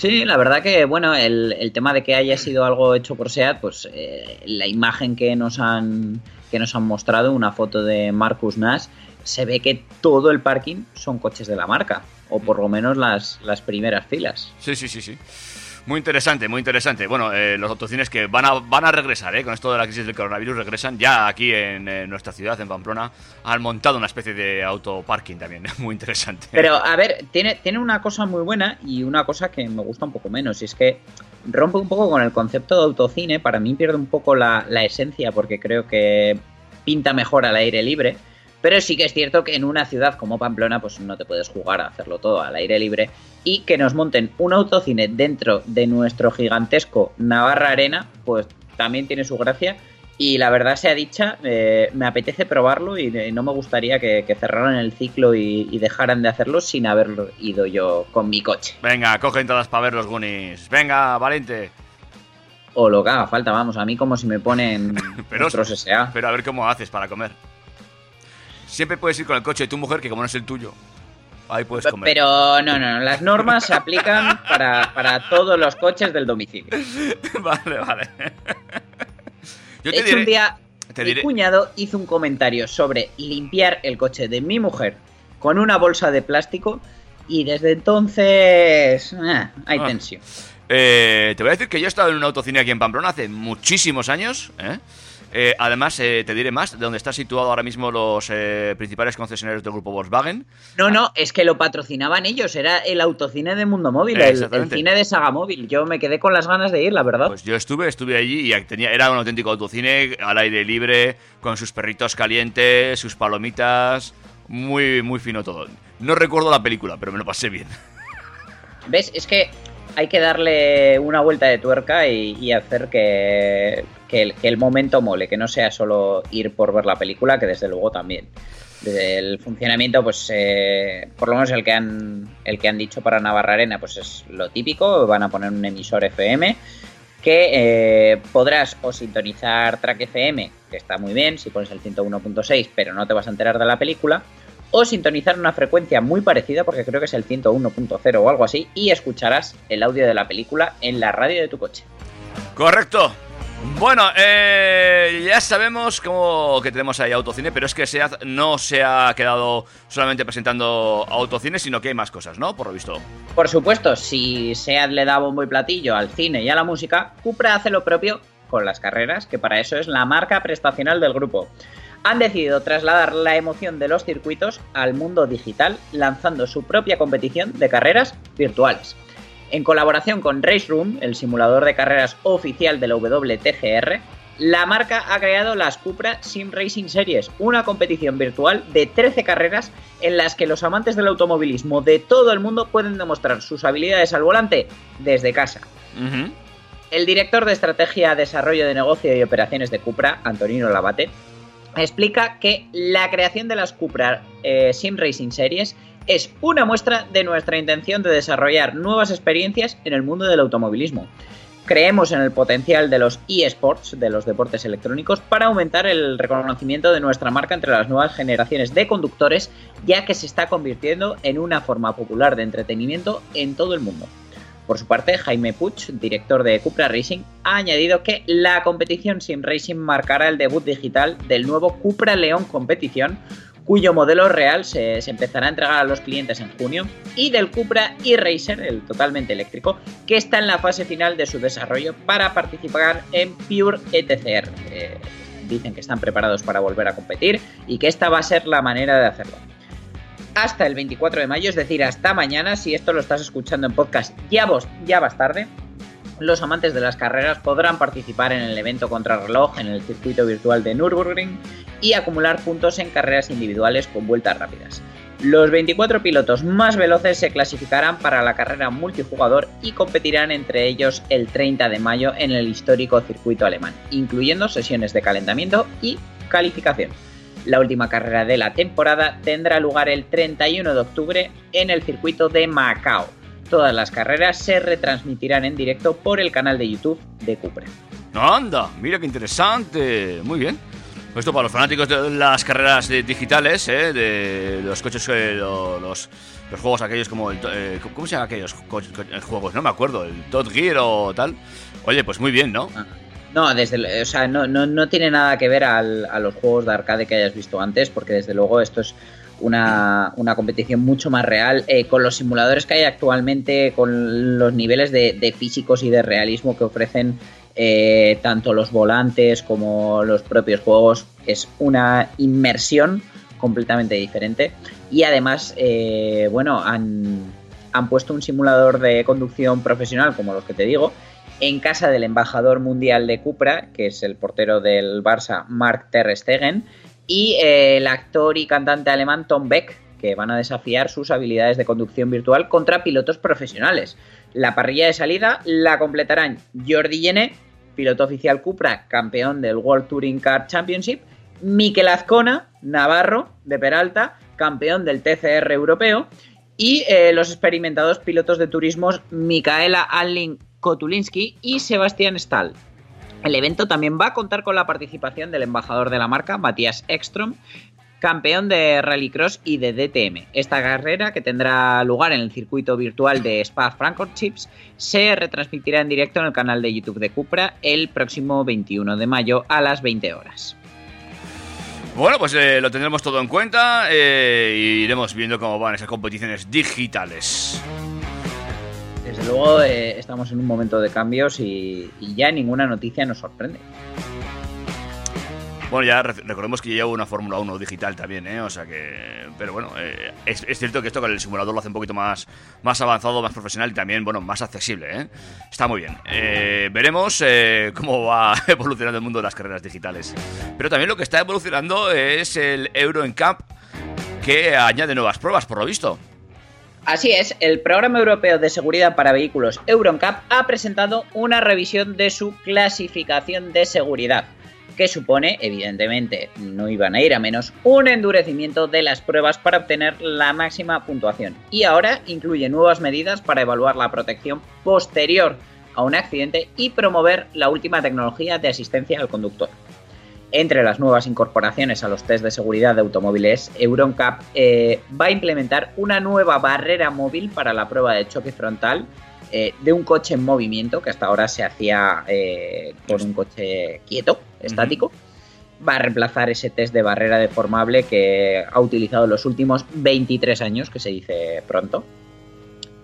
Sí, la verdad que, bueno, el, el tema de que haya sido algo hecho por SEAT, pues eh, la imagen que nos han que nos han mostrado, una foto de Marcus Nash, se ve que todo el parking son coches de la marca, o por lo menos las, las primeras filas. Sí, sí, sí, sí. Muy interesante, muy interesante. Bueno, eh, los autocines que van a, van a regresar, ¿eh? Con esto de la crisis del coronavirus regresan. Ya aquí en, eh, nuestra ciudad, en Pamplona, han montado una especie de autoparking también. Muy interesante. Pero, a ver, tiene, tiene una cosa muy buena y una cosa que me gusta un poco menos, y es que rompe un poco con el concepto de autocine, para mí pierde un poco la, la esencia, porque creo que pinta mejor al aire libre, pero sí que es cierto que en una ciudad como Pamplona, pues no te puedes jugar a hacerlo todo al aire libre, y que nos monten un autocine dentro de nuestro gigantesco Navarra Arena, pues también tiene su gracia. Y la verdad sea dicha, eh, me apetece probarlo y eh, no me gustaría que, que cerraran el ciclo y, y dejaran de hacerlo sin haber ido yo con mi coche. Venga, coge entradas para ver los Goonies. Venga, valiente. O lo que haga falta, vamos, a mí como si me ponen Pero- otros SA. Pero a ver cómo haces para comer. Siempre puedes ir con el coche de tu mujer, que como no es el tuyo, ahí puedes comer. Pero no, no, no, las normas se aplican para, para todos los coches del domicilio. vale, vale. Yo De te hecho, diré, un día te mi diré- cuñado hizo un comentario sobre limpiar el coche de mi mujer con una bolsa de plástico y desde entonces ah, hay Ah. tensión. Eh, te voy a decir que yo he estado en un autocine aquí en Pamplona hace muchísimos años. ¿eh? Eh, además, eh, te diré más, de donde está situado ahora mismo los eh, principales concesionarios del grupo Volkswagen. No, no, es que lo patrocinaban ellos, era el autocine de Mundo Móvil, el, cine de Saga Móvil. Yo me quedé con las ganas de ir, la verdad. Pues yo estuve, estuve allí y tenía, era un auténtico autocine al aire libre, con sus perritos calientes, sus palomitas, muy, muy fino todo. No recuerdo la película, pero me lo pasé bien. ¿Ves? Es que hay que darle una vuelta de tuerca y, y hacer que, que el, momento mole, que no sea solo ir por ver la película, que desde luego también. Desde el funcionamiento, pues eh, por lo menos el que han el que han dicho para Navarra Arena, pues es lo típico, van a poner un emisor FM que eh, podrás o sintonizar Track FM, que está muy bien si pones el 101.6, pero no te vas a enterar de la película, o sintonizar una frecuencia muy parecida, porque creo que es el 101.0 o algo así, y escucharás el audio de la película en la radio de tu coche. Correcto. Bueno, eh, ya sabemos cómo que tenemos ahí autocine, pero es que SEAT no se ha quedado solamente presentando autocine, sino que hay más cosas, ¿no? Por lo visto. Por supuesto, si SEAT le da bombo y platillo al cine y a la música, Cupra hace lo propio con las carreras, que para eso es la marca prestacional del grupo. Han decidido trasladar la emoción de los circuitos al mundo digital, lanzando su propia competición de carreras virtuales. En colaboración con Race Room, el simulador de carreras oficial de la WTCR, la marca ha creado las Cupra Sim Racing Series, una competición virtual de 13 carreras en las que los amantes del automovilismo de todo el mundo pueden demostrar sus habilidades al volante desde casa. El director de Estrategia, Desarrollo de Negocio y Operaciones de Cupra, Antonino Labate, explica que la creación de las Cupra eh, Sim Racing Series es una muestra de nuestra intención de desarrollar nuevas experiencias en el mundo del automovilismo. Creemos en el potencial de los eSports, de los deportes electrónicos, para aumentar el reconocimiento de nuestra marca entre las nuevas generaciones de conductores, ya que se está convirtiendo en una forma popular de entretenimiento en todo el mundo. Por su parte, Jaime Puig, director de Cupra Racing, ha añadido que la competición Sim Racing marcará el debut digital del nuevo Cupra León Competición, cuyo modelo real se, se empezará a entregar a los clientes en junio, y del Cupra e-Racer, el totalmente eléctrico, que está en la fase final de su desarrollo para participar en Pure ETCR. Eh, dicen que están preparados para volver a competir y que esta va a ser la manera de hacerlo hasta el 24 de mayo, es decir, hasta mañana. Si esto lo estás escuchando en podcast, ya, vos, ya vas tarde. Los amantes de las carreras podrán participar en el evento contrarreloj en el circuito virtual de Nürburgring y acumular puntos en carreras individuales con vueltas rápidas. Los 24 pilotos más veloces se clasificarán para la carrera multijugador y competirán entre ellos el 30 de mayo en el histórico circuito alemán, incluyendo sesiones de calentamiento y calificación. La última carrera de la temporada tendrá lugar el 31 de octubre en el circuito de Macao. Todas las carreras se retransmitirán en directo por el canal de YouTube de Cupra. Anda, mira qué interesante. Muy bien. Esto para los fanáticos de las carreras digitales, ¿eh? de los coches, eh, lo- los, los juegos aquellos como el... eh, ¿Cómo se llaman aquellos juegos? No me acuerdo, el Top Gear o tal. Oye, pues muy bien, ¿no? No, desde, o sea, no, no, no tiene nada que ver al- a los juegos de arcade que hayas visto antes, porque desde luego esto es una, una competición mucho más real, eh, con los simuladores que hay actualmente, con los niveles de, físicos y de realismo que ofrecen eh, tanto los volantes como los propios juegos, es una inmersión completamente diferente. Y además, eh, bueno, han, han puesto un simulador de conducción profesional, como los que te digo, en casa del embajador mundial de Cupra, que es el portero del Barça, Mark Ter Stegen, y eh, el actor y cantante alemán Tom Beck, que van a desafiar sus habilidades de conducción virtual contra pilotos profesionales. La parrilla de salida la completarán Jordi Llené, piloto oficial Cupra, campeón del World Touring Car Championship, Miquel Azcona, Navarro, de Peralta, campeón del TCR europeo, y eh, los experimentados pilotos de turismos Micaela Anlin Kotulinski y Sebastián Stahl. El evento también va a contar con la participación del embajador de la marca, Matías Ekstrom, campeón de Rallycross y de DTM. Esta carrera, que tendrá lugar en el circuito virtual de Spa Francorchamps, se retransmitirá en directo en el canal de YouTube de Cupra el próximo 21 de mayo a las 20 horas. Bueno, pues eh, lo tendremos todo en cuenta y iremos viendo cómo van esas competiciones digitales. Desde luego eh, estamos en un momento de cambios y, ya ninguna noticia nos sorprende. Bueno, ya re- recordemos que ya una Fórmula 1 digital también, ¿eh? O sea que... Pero bueno, eh, es, cierto que esto con el simulador lo hace un poquito más, más avanzado, más profesional y también, bueno, más accesible, ¿eh? Está muy bien. Eh, veremos cómo va evolucionando el mundo de las carreras digitales. Pero también lo que está evolucionando es el Euro NCAP, que añade nuevas pruebas, por lo visto. Así es, el Programa Europeo de Seguridad para Vehículos EuronCap ha presentado una revisión de su clasificación de seguridad, que supone, evidentemente, no iban a ir a menos, un endurecimiento de las pruebas para obtener la máxima puntuación. Y ahora incluye nuevas medidas para evaluar la protección posterior a un accidente y promover la última tecnología de asistencia al conductor. Entre las nuevas incorporaciones a los test de seguridad de automóviles, EuronCap eh, va a implementar una nueva barrera móvil para la prueba de choque frontal eh, de un coche en movimiento, que hasta ahora se hacía eh, con un coche quieto, estático. Va a reemplazar ese test de barrera deformable que ha utilizado en los últimos 23 años, que se dice pronto.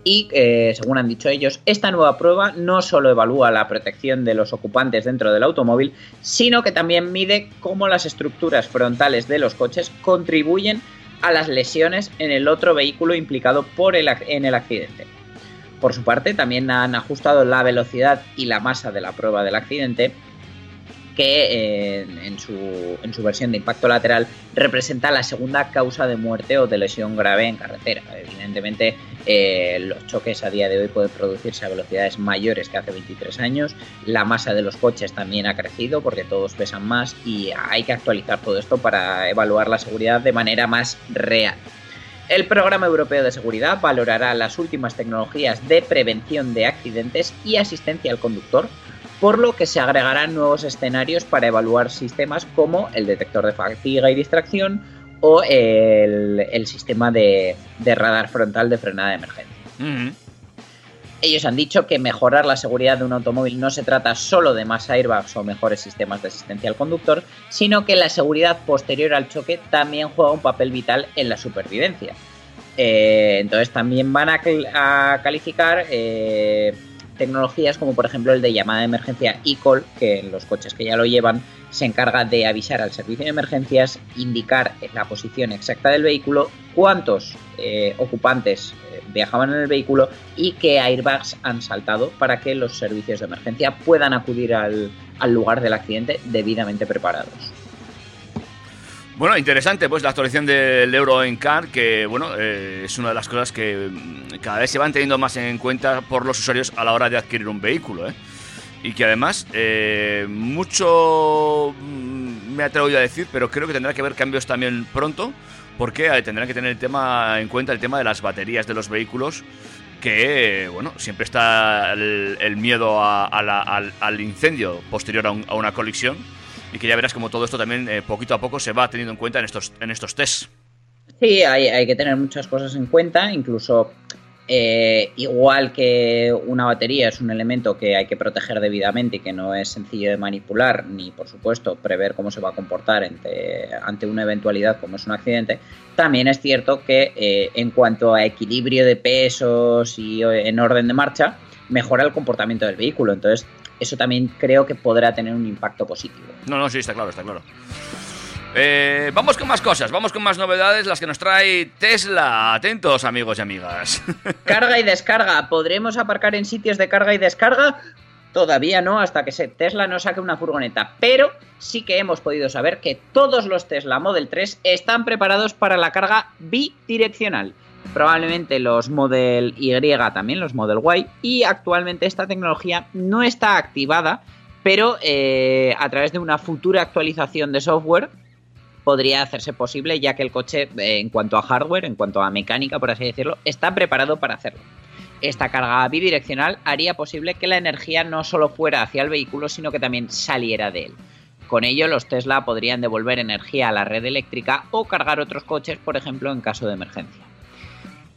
Y, eh, según han dicho ellos, esta nueva prueba no solo evalúa la protección de los ocupantes dentro del automóvil, sino que también mide cómo las estructuras frontales de los coches contribuyen a las lesiones en el otro vehículo implicado por el, en el accidente. Por su parte, también han ajustado la velocidad y la masa de la prueba del accidente, que eh, en, su, versión de impacto lateral representa la segunda causa de muerte o de lesión grave en carretera. Evidentemente, eh, los choques a día de hoy pueden producirse a velocidades mayores que hace 23 años. La masa de los coches también ha crecido porque todos pesan más y hay que actualizar todo esto para evaluar la seguridad de manera más real. El Programa Europeo de Seguridad valorará las últimas tecnologías de prevención de accidentes y asistencia al conductor, por lo que se agregarán nuevos escenarios para evaluar sistemas como el detector de fatiga y distracción o el, el sistema de, de radar frontal de frenada de emergencia. Ellos han dicho que mejorar la seguridad de un automóvil no se trata solo de más airbags o mejores sistemas de asistencia al conductor, sino que la seguridad posterior al choque también juega un papel vital en la supervivencia. Eh, entonces también van a calificar eh, tecnologías como por ejemplo el de llamada de emergencia eCall, que en los coches que ya lo llevan se encarga de avisar al servicio de emergencias, indicar la posición exacta del vehículo, cuántos eh, ocupantes eh, viajaban en el vehículo y qué airbags han saltado para que los servicios de emergencia puedan acudir al, al lugar del accidente debidamente preparados. Bueno, interesante, pues la actualización del Euro NCAR, que bueno, eh, es una de las cosas que mm, cada vez se van teniendo más en cuenta por los usuarios a la hora de adquirir un vehículo, ¿eh? Y que además, eh, mucho mm, me atrevo a decir, pero creo que tendrá que haber cambios también pronto, porque eh, tendrán que tener el tema en cuenta el tema de las baterías de los vehículos, que bueno, siempre está el, el miedo a- a la- al, al incendio posterior a, un- a una colisión y que ya verás como todo esto también eh, poquito a poco se va teniendo en cuenta en estos, en estos tests. Sí, hay, hay que tener muchas cosas en cuenta, incluso eh, igual que una batería es un elemento que hay que proteger debidamente y que no es sencillo de manipular, ni por supuesto prever cómo se va a comportar ante, ante una eventualidad como es un accidente, también es cierto que eh, en cuanto a equilibrio de pesos y en orden de marcha, mejora el comportamiento del vehículo. Entonces, eso también creo que podrá tener un impacto positivo. No, no, sí, está claro, está claro. Eh, vamos con más cosas, vamos con más novedades, las que nos trae Tesla. Atentos, amigos y amigas. Carga y descarga. ¿Podremos aparcar en sitios de carga y descarga? Todavía no, hasta que se- Tesla no saque una furgoneta. Pero sí que hemos podido saber que todos los Tesla Model 3 están preparados para la carga bidireccional. Probablemente los Model Y también, los Model Y. Y actualmente esta tecnología no está activada, pero eh, a través de una futura actualización de software podría hacerse posible, ya que el coche, eh, en cuanto a hardware, en cuanto a mecánica, por así decirlo, está preparado para hacerlo. Esta carga bidireccional haría posible que la energía no solo fuera hacia el vehículo, sino que también saliera de él. Con ello, los Tesla podrían devolver energía a la red eléctrica o cargar otros coches, por ejemplo, en caso de emergencia.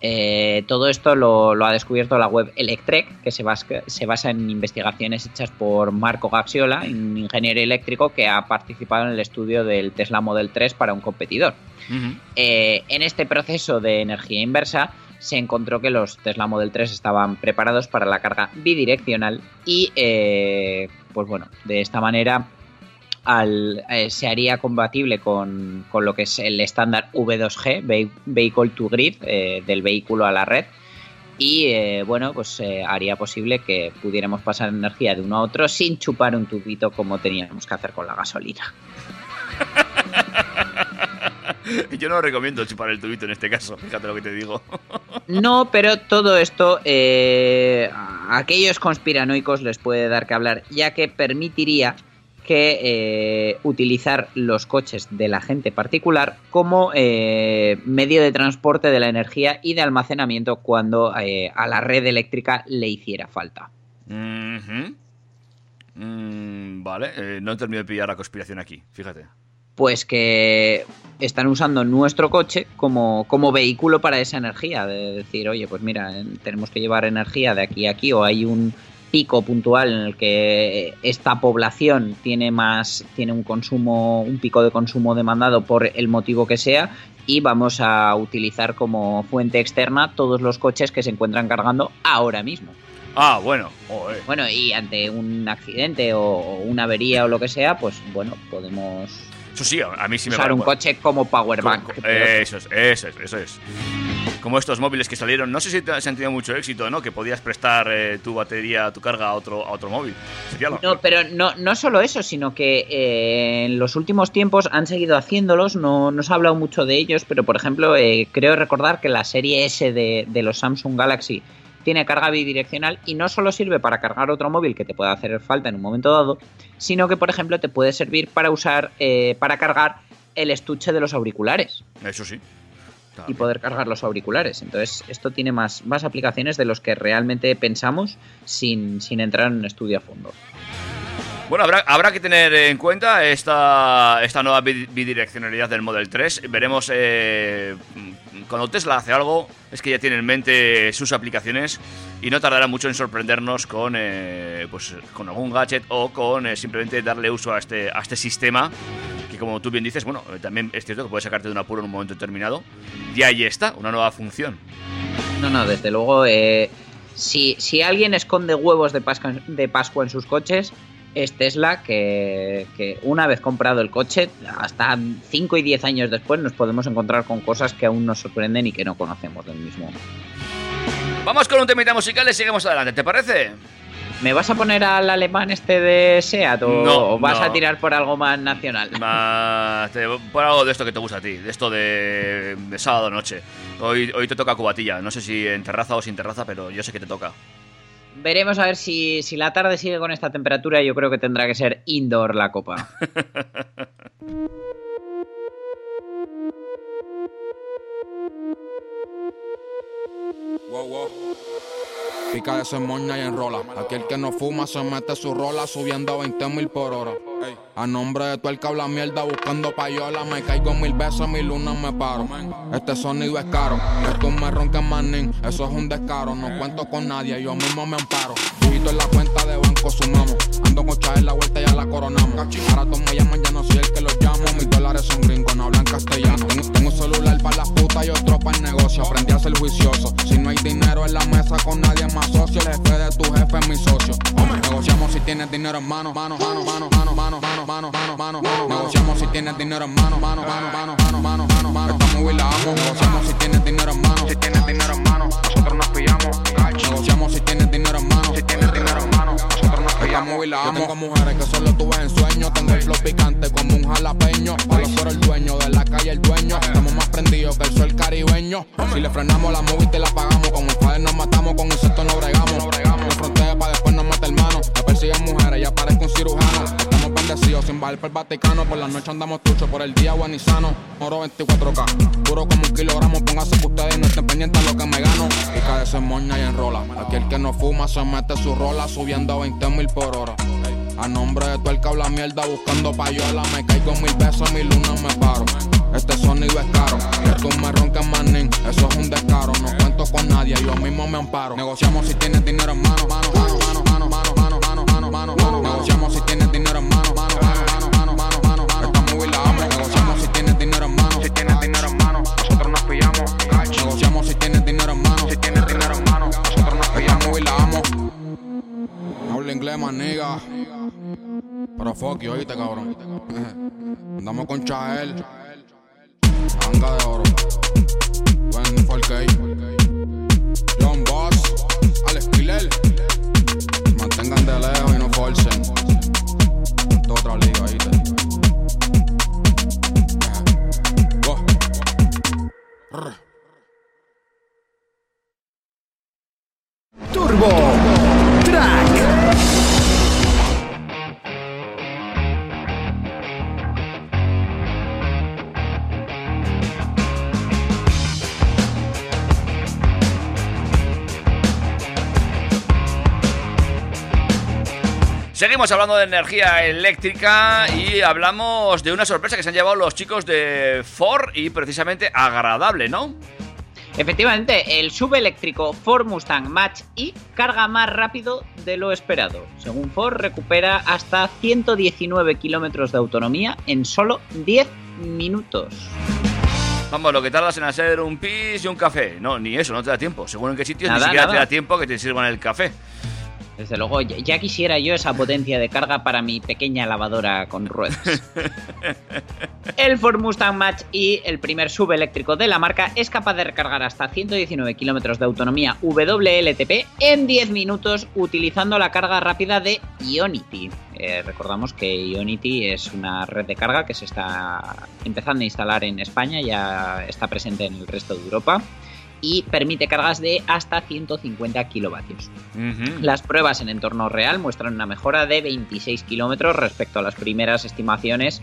Eh, todo esto lo, lo ha descubierto la web Electrek, que se basa, se basa en investigaciones hechas por Marco Gaxiola, un ingeniero eléctrico que ha participado en el estudio del Tesla Model 3 para un competidor. Eh, en este proceso de energía inversa se encontró que los Tesla Model 3 estaban preparados para la carga bidireccional y eh, pues bueno, de esta manera al- eh, se haría compatible con, con lo que es el estándar V2G, Ve- Vehicle to Grid, eh, del vehículo a la red. Y eh, bueno, pues haría posible que pudiéramos pasar energía de uno a otro sin chupar un tubito como teníamos que hacer con la gasolina. Yo no recomiendo chupar el tubito en este caso, fíjate lo que te digo. No, pero todo esto eh, a aquellos conspiranoicos les puede dar que hablar, ya que permitiría que eh, utilizar los coches de la gente particular como eh, medio de transporte de la energía y de almacenamiento cuando eh, a la red eléctrica le hiciera falta. Mm, vale, no he terminado de pillar la conspiración aquí, fíjate. Pues que están usando nuestro coche como, como vehículo para esa energía. De decir, oye, pues mira, tenemos que llevar energía de aquí a aquí o hay un pico puntual en el que esta población tiene más tiene un consumo un pico de consumo demandado por el motivo que sea y vamos a utilizar como fuente externa todos los coches que se encuentran cargando ahora mismo. Ah, bueno. Bueno, y ante un accidente o, una avería o lo que sea, pues bueno, podemos Eso sí, a mí sí me usar un coche como powerbank. Eso es, eso es, eso es. Como estos móviles que salieron, no sé si te- se han tenido mucho éxito, ¿no? Que podías prestar eh, tu batería, tu carga a otro, a otro móvil. Sería No, pero no, no solo eso, sino que eh, en los últimos tiempos han seguido haciéndolos, no, no se ha hablado mucho de ellos, pero por ejemplo, eh, creo recordar que la serie S de, de los Samsung Galaxy tiene carga bidireccional y no solo sirve para cargar otro móvil que te pueda hacer falta en un momento dado, sino que por ejemplo te puede servir para usar, para cargar el estuche de los auriculares Eso sí. Y poder cargar los auriculares. Entonces, esto tiene más, más aplicaciones de los que realmente pensamos sin, sin entrar en un estudio a fondo. Bueno, habrá, habrá que tener en cuenta esta, esta nueva bi- bidireccionalidad del Model 3. Veremos eh, cuando Tesla hace algo, es que ya tiene en mente sus aplicaciones y no tardará mucho en sorprendernos con, eh, pues, con algún gadget o con eh, simplemente darle uso a este, a este sistema. Que como tú bien dices, bueno, eh, también es cierto que puede sacarte de un apuro en un momento determinado. Y ahí está, una nueva función. No, no, desde luego, eh, si, si alguien esconde huevos de Pascua, de Pascua en sus coches, es Tesla, que, que una vez comprado el coche, hasta 5 y 10 años después nos podemos encontrar con cosas que aún nos sorprenden y que no conocemos del mismo. Vamos con un temita musical y seguimos adelante, ¿te parece? ¿Me vas a poner al alemán este de SEAT o, No, vas no. a tirar por algo más nacional? Más, te- por algo de esto que te gusta a ti, de esto de, de sábado noche. Hoy, hoy te toca cubatilla, no sé si en terraza o sin terraza, pero yo sé que te toca. Veremos a ver si, si la tarde sigue con esta temperatura. Yo creo que tendrá que ser indoor la copa. Pica de moña y enrola. Aquel que no fuma se mete su rola subiendo a 20 mil por hora. A nombre de tu el que habla mierda buscando payola. Me caigo mil veces, mil lunas me paro. Este sonido es caro. Tú me ronques manín. Eso es un descaro. No cuento con nadie, yo mismo me amparo. Dígito en la cuenta de banco sumamos. Ando con en la vuelta y ya la coronamos. Ahora todos me llaman, ya no soy el que los llamo. Mis dólares son gringos, no hablan castellano. Tengo, tengo un celular para las putas y otro para el negocio. Aprendí a ser juicioso. Tu jefe es mi socio. Negociamos si tienes dinero en mano, mano, mano, mano, mano, mano, mano, mano, mano, mano. Negociamos si tienes dinero en mano, mano, mano, mano, mano, mano, mano, mano. Esta movie la amo. Negociamos si tienes dinero en mano, si tienes dinero en mano, nosotros nos pillamos. Negociamos si tienes dinero en mano, si tienes dinero en mano, nosotros nos pillamos. Yo tengo mujeres que solo tú ves en sueños. Tengo el flow picante como un jalapeño. Solo por el dueño de la calle, el dueño. Estamos más prendidos que el sol caribeño. Si le frenamos la movie, te la pagamos. Con el bajar por el Vaticano. Por la noche andamos truchos, por el día sano. Oro 24K, puro como un kilogramo. Póngase que ustedes no estén pendientes a lo que me gano. Pica de ser moña y enrola. Aquel que no fuma se mete su rola subiendo a 20 mil por hora. A nombre de tu el que habla mierda buscando payola. Me caigo mil besos, mil lunas me paro. Este sonido es caro. Tú me roncas manín, eso es un descaro. No cuento con nadie, yo mismo me amparo. Negociamos si tienes dinero en mano, mano, mano, mano, mano, mano, mano. Negociamos si tienes dinero en mano, mano, inglés, maniga. Pero fuck you, oíste, cabrón. Andamos con Chael. Anga de oro. 24K. John Boss. Alex Piler. Mantengan de lejos y no forcen. Esto es otra liga, oíste. Turbo Seguimos hablando de energía eléctrica y hablamos de una sorpresa que se han llevado los chicos de Ford y precisamente agradable, ¿no? Efectivamente, el subeléctrico Ford Mustang Match E carga más rápido de lo esperado. Según Ford, recupera hasta 119 kilómetros de autonomía en solo 10 minutos. Vamos, lo que tardas en hacer un pis y un café. No, ni eso, no te da tiempo. Según en qué sitio, ni Nada, siquiera te nada. da tiempo que te sirvan el café. Desde luego, ya, ya quisiera yo esa potencia de carga para mi pequeña lavadora con ruedas. El Ford Mustang Mach y el primer subeléctrico de la marca es capaz de recargar hasta 119 kilómetros de autonomía WLTP en 10 minutos utilizando la carga rápida de Ionity. Eh, recordamos que Ionity es una red de carga que se está empezando a instalar en España, ya está presente en el resto de Europa y permite cargas de hasta 150 kilovatios. Las pruebas en entorno real muestran una mejora de 26 kilómetros respecto a las primeras estimaciones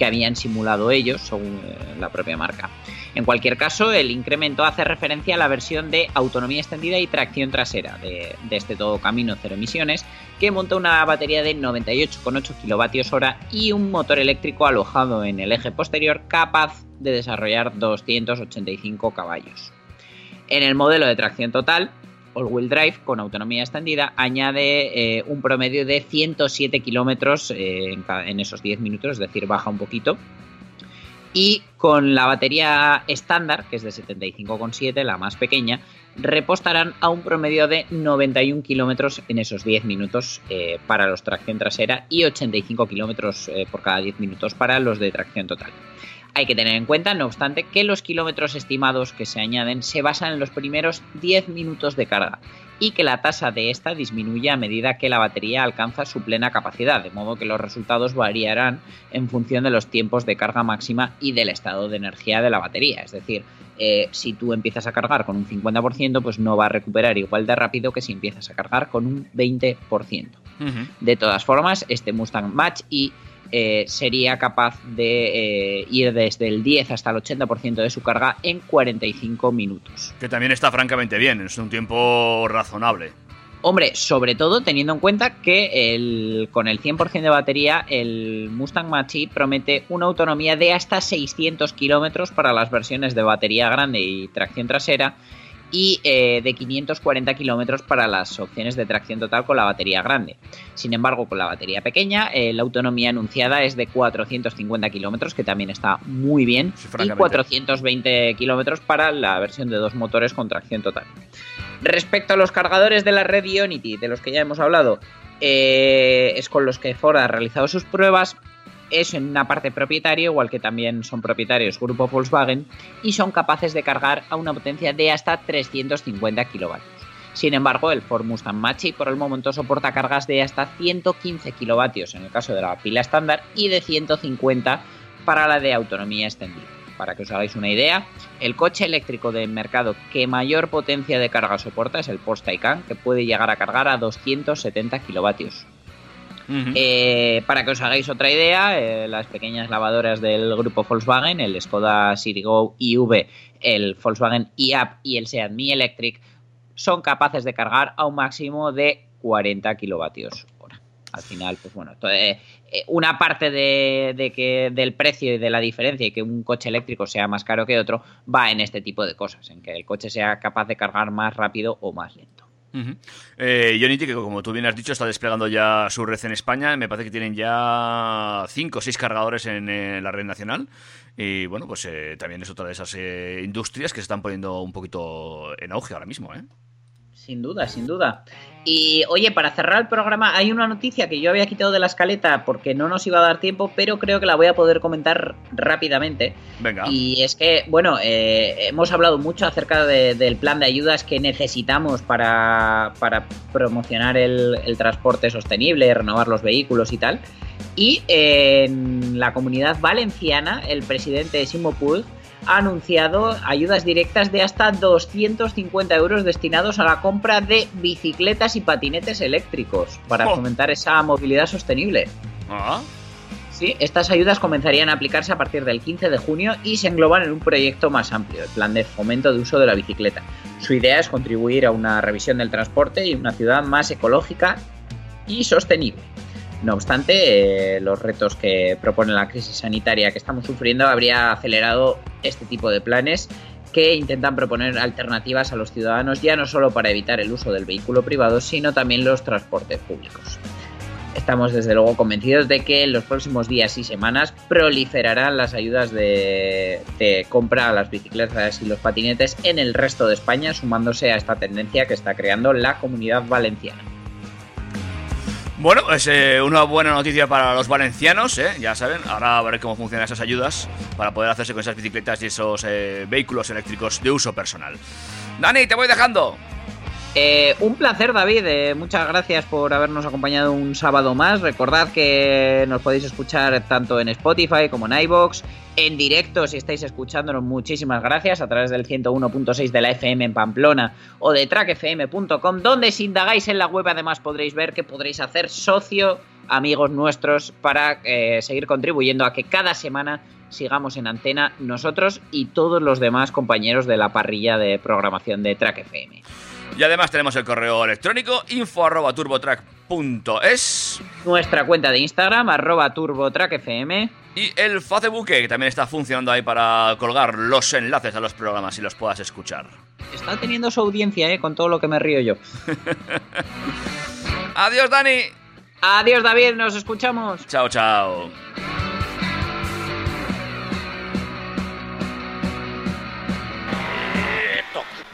que habían simulado ellos, según eh, la propia marca. En cualquier caso, el incremento hace referencia a la versión de autonomía extendida y tracción trasera de, de este todo camino cero emisiones, que monta una batería de 98,8 kilovatios hora y un motor eléctrico alojado en el eje posterior capaz de desarrollar 285 caballos. En el modelo de tracción total, all-wheel drive con autonomía extendida añade eh, un promedio de 107 kilómetros eh, en, esos 10 minutos, es decir, baja un poquito. Y con la batería estándar, que es de 75,7, la más pequeña, repostarán a un promedio de 91 kilómetros en esos 10 minutos eh, para los tracción trasera y 85 kilómetros por cada 10 minutos para los de tracción total. Hay que tener en cuenta, no obstante, que los kilómetros estimados que se añaden se basan en los primeros 10 minutos de carga y que la tasa de esta disminuye a medida que la batería alcanza su plena capacidad, de modo que los resultados variarán en función de los tiempos de carga máxima y del estado de energía de la batería. Es decir, eh, si tú empiezas a cargar con un 50%, pues no va a recuperar igual de rápido que si empiezas a cargar con un 20%. Ujú. De todas formas, este Mustang Match y eh, sería capaz de eh, ir desde el 10 hasta el 80% de su carga en 45 minutos. Que también está francamente bien, es un tiempo razonable. Hombre, sobre todo teniendo en cuenta que el, con el 100% de batería, el Mustang Mach-E promete una autonomía de hasta 600 kilómetros para las versiones de batería grande y tracción trasera y eh, de 540 kilómetros para las opciones de tracción total con la batería grande. Sin embargo, con la batería pequeña, eh, la autonomía anunciada es de 450 kilómetros, que también está muy bien, Sí, y francamente. 420 kilómetros para la versión de dos motores con tracción total. Respecto a los cargadores de la red Ionity, de los que ya hemos hablado, eh, es con los que Ford ha realizado sus pruebas. Es en una parte propietaria, igual que también son propietarios Grupo Volkswagen, y son capaces de cargar a una potencia de hasta 350 kilovatios. Sin embargo, el Ford Mustang Mach-E por el momento soporta cargas de hasta 115 kilovatios en el caso de la pila estándar y de 150 para la de autonomía extendida. Para que os hagáis una idea, el coche eléctrico del mercado que mayor potencia de carga soporta es el Porsche Taycan, que puede llegar a cargar a 270 kilovatios. Eh, para que os hagáis otra idea, eh, las pequeñas lavadoras del grupo Volkswagen, el Skoda Citigo IV, el Volkswagen e-Up y el Seat Mi Electric, son capaces de cargar a un máximo de 40 kilovatios hora. Al final, pues bueno, eh, una parte del precio y de la diferencia y que un coche eléctrico sea más caro que otro va en este tipo de cosas, en que el coche sea capaz de cargar más rápido o más lento. Ujú. Eh, Unity, que como tú bien has dicho, está desplegando ya su red en España. Me parece que tienen ya 5 o 6 cargadores en la red nacional. Y bueno, pues eh, también es otra de esas eh, industrias que se están poniendo un poquito en auge ahora mismo. ¿eh? Sin duda, sin duda. Y oye, para cerrar el programa, hay una noticia que yo había quitado de la escaleta porque no nos iba a dar tiempo, pero creo que la voy a poder comentar rápidamente. Venga. Y es que, bueno, eh, hemos hablado mucho acerca de- del plan de ayudas que necesitamos para, para promocionar el, el transporte sostenible, renovar los vehículos y tal. Y en la comunidad valenciana, el presidente Simo Puig ha anunciado ayudas directas de hasta 250 euros destinados a la compra de bicicletas y patinetes eléctricos para Oh. fomentar esa movilidad sostenible. Ah, Sí, estas ayudas comenzarían a aplicarse a partir del 15 de junio y se engloban en un proyecto más amplio, el plan de fomento de uso de la bicicleta. Su idea es contribuir a una revisión del transporte y una ciudad más ecológica y sostenible. No obstante, eh, los retos que propone la crisis sanitaria que estamos sufriendo habría acelerado este tipo de planes que intentan proponer alternativas a los ciudadanos ya no solo para evitar el uso del vehículo privado, sino también los transportes públicos. Estamos desde luego convencidos de que en los próximos días y semanas proliferarán las ayudas de, de compra a las bicicletas y los patinetes en el resto de España, sumándose a esta tendencia que está creando la comunidad valenciana. Bueno, pues eh, una buena noticia para los valencianos, ¿eh? ya saben. Ahora a ver cómo funcionan esas ayudas para poder hacerse con esas bicicletas y esos eh, vehículos eléctricos de uso personal. Dani, te voy dejando. Eh, un placer, David. eh, muchas gracias por habernos acompañado un sábado más. Recordad que nos podéis escuchar tanto en Spotify como en iBox. En directo, si estáis escuchándonos, muchísimas gracias a través del 101.6 de la FM en Pamplona o de trackfm.com, donde si indagáis en la web además podréis ver que podréis hacer socio, amigos nuestros, para eh, seguir contribuyendo a que cada semana sigamos en antena nosotros y todos los demás compañeros de la parrilla de programación de Track FM. Y además tenemos el correo electrónico info arroba turbotrack.es Nuestra cuenta de Instagram, arroba turbotrackfm. y el Facebook que también está funcionando ahí para colgar los enlaces a los programas y los puedas escuchar. Está teniendo su audiencia, ¿eh? Con todo lo que me río yo. Adiós, Dani. Adiós, David, nos escuchamos. Chao, chao.